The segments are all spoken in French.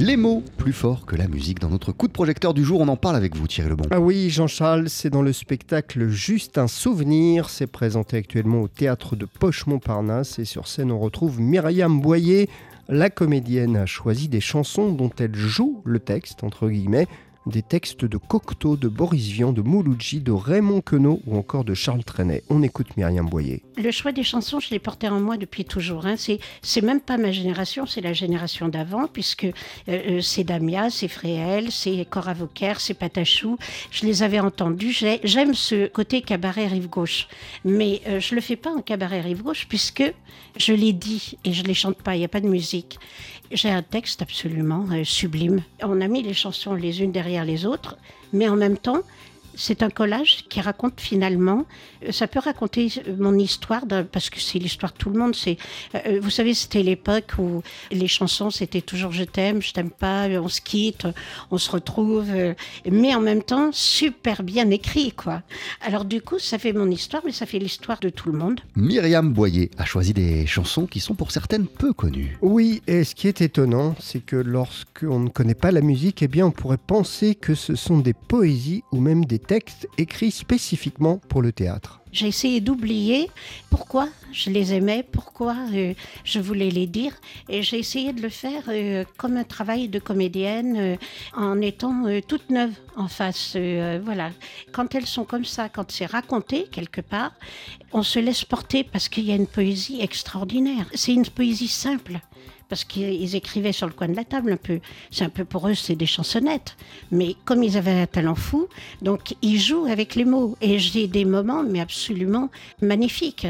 Les mots plus forts que la musique. Dans notre coup de projecteur du jour, on en parle avec vous, Thierry Lebon. Ah oui, Jean-Charles, c'est dans le spectacle Juste un souvenir. C'est présenté actuellement au théâtre de Poche-Montparnasse. Et sur scène, on retrouve Myriam Boyer. La comédienne a choisi des chansons dont elle joue le texte, entre guillemets des textes de Cocteau, de Boris Vian, de Mouloudji, de Raymond Queneau ou encore de Charles Trenet. On écoute Myriam Boyer. Le choix des chansons, je l'ai porté en moi depuis toujours. Hein. C'est, même pas ma génération, c'est la génération d'avant, puisque euh, euh, c'est Damia, c'est Fréhel, c'est Cora Vauquer, c'est Patachou. Je les avais entendus. j'aime ce côté cabaret rive gauche, mais euh, je le fais pas en cabaret rive gauche, puisque je l'ai dit et je les chante pas. Il n'y a pas de musique. J'ai un texte absolument sublime. On a mis les chansons les unes derrière les autres, mais en même temps, c'est un collage qui raconte finalement, euh, ça peut raconter euh, mon histoire, parce que c'est l'histoire de tout le monde. C'est, euh, vous savez, c'était l'époque où les chansons, c'était toujours je t'aime, je t'aime pas, on se quitte, on se retrouve, mais en même temps, super bien écrit, quoi. Alors du coup, ça fait mon histoire, mais ça fait l'histoire de tout le monde. Myriam Boyer a choisi des chansons qui sont pour certaines peu connues. Oui, et ce qui est étonnant, c'est que lorsqu'on ne connaît pas la musique, eh bien, on pourrait penser que ce sont des poésies ou même des textes écrits spécifiquement pour le théâtre. J'ai essayé d'oublier pourquoi je les aimais, pourquoi euh, je voulais les dire, et j'ai essayé de le faire euh, comme un travail de comédienne, euh, en étant toute neuve en face. voilà, quand elles sont comme ça, quand c'est raconté quelque part, on se laisse porter parce qu'il y a une poésie extraordinaire. C'est une poésie simple parce qu'ils écrivaient sur le coin de la table un peu. C'est un peu pour eux, c'est des chansonnettes. Mais comme ils avaient un talent fou, donc ils jouent avec les mots. Et j'ai des moments, mais absolument magnifiques.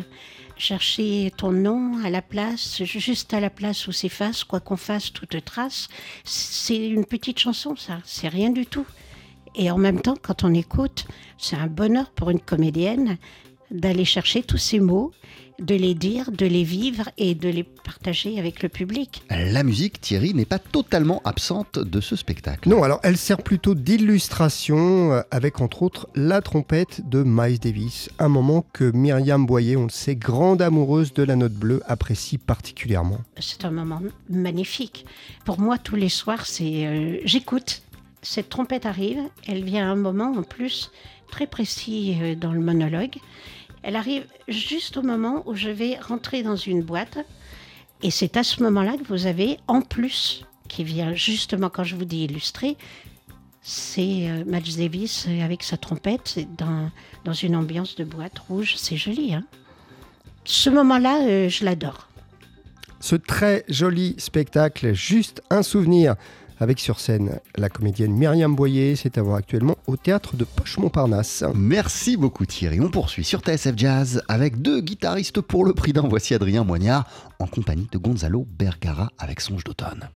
Chercher ton nom à la place, juste à la place où s'efface, quoi qu'on fasse, toute trace. C'est une petite chanson, ça. C'est rien du tout. Et en même temps, quand on écoute, c'est un bonheur pour une comédienne d'aller chercher tous ces mots, de les dire, de les vivre et de les partager avec le public. La musique, Thierry, n'est pas totalement absente de ce spectacle. Non, alors elle sert plutôt d'illustration euh, avec entre autres la trompette de Miles Davis, un moment que Myriam Boyer, on le sait, grande amoureuse de la note bleue, apprécie particulièrement. C'est un moment magnifique. Pour moi, tous les soirs, c'est euh, j'écoute. Cette trompette arrive, elle vient à un moment en plus très précis euh, dans le monologue. Elle arrive juste au moment où je vais rentrer dans une boîte. Et c'est à ce moment-là que vous avez, en plus, qui vient justement quand je vous dis illustrer, c'est euh, Match Davis avec sa trompette dans, dans une ambiance de boîte rouge. C'est joli. Hein ce moment-là, euh, je l'adore. Ce très joli spectacle, juste un souvenir avec sur scène la comédienne Myriam Boyer. C'est à voir actuellement au théâtre de Poche-Montparnasse. Merci beaucoup Thierry. On poursuit sur TSF Jazz avec deux guitaristes pour le prix d'un. Voici Adrien Moignard en compagnie de Gonzalo Bergara avec Songe d'automne.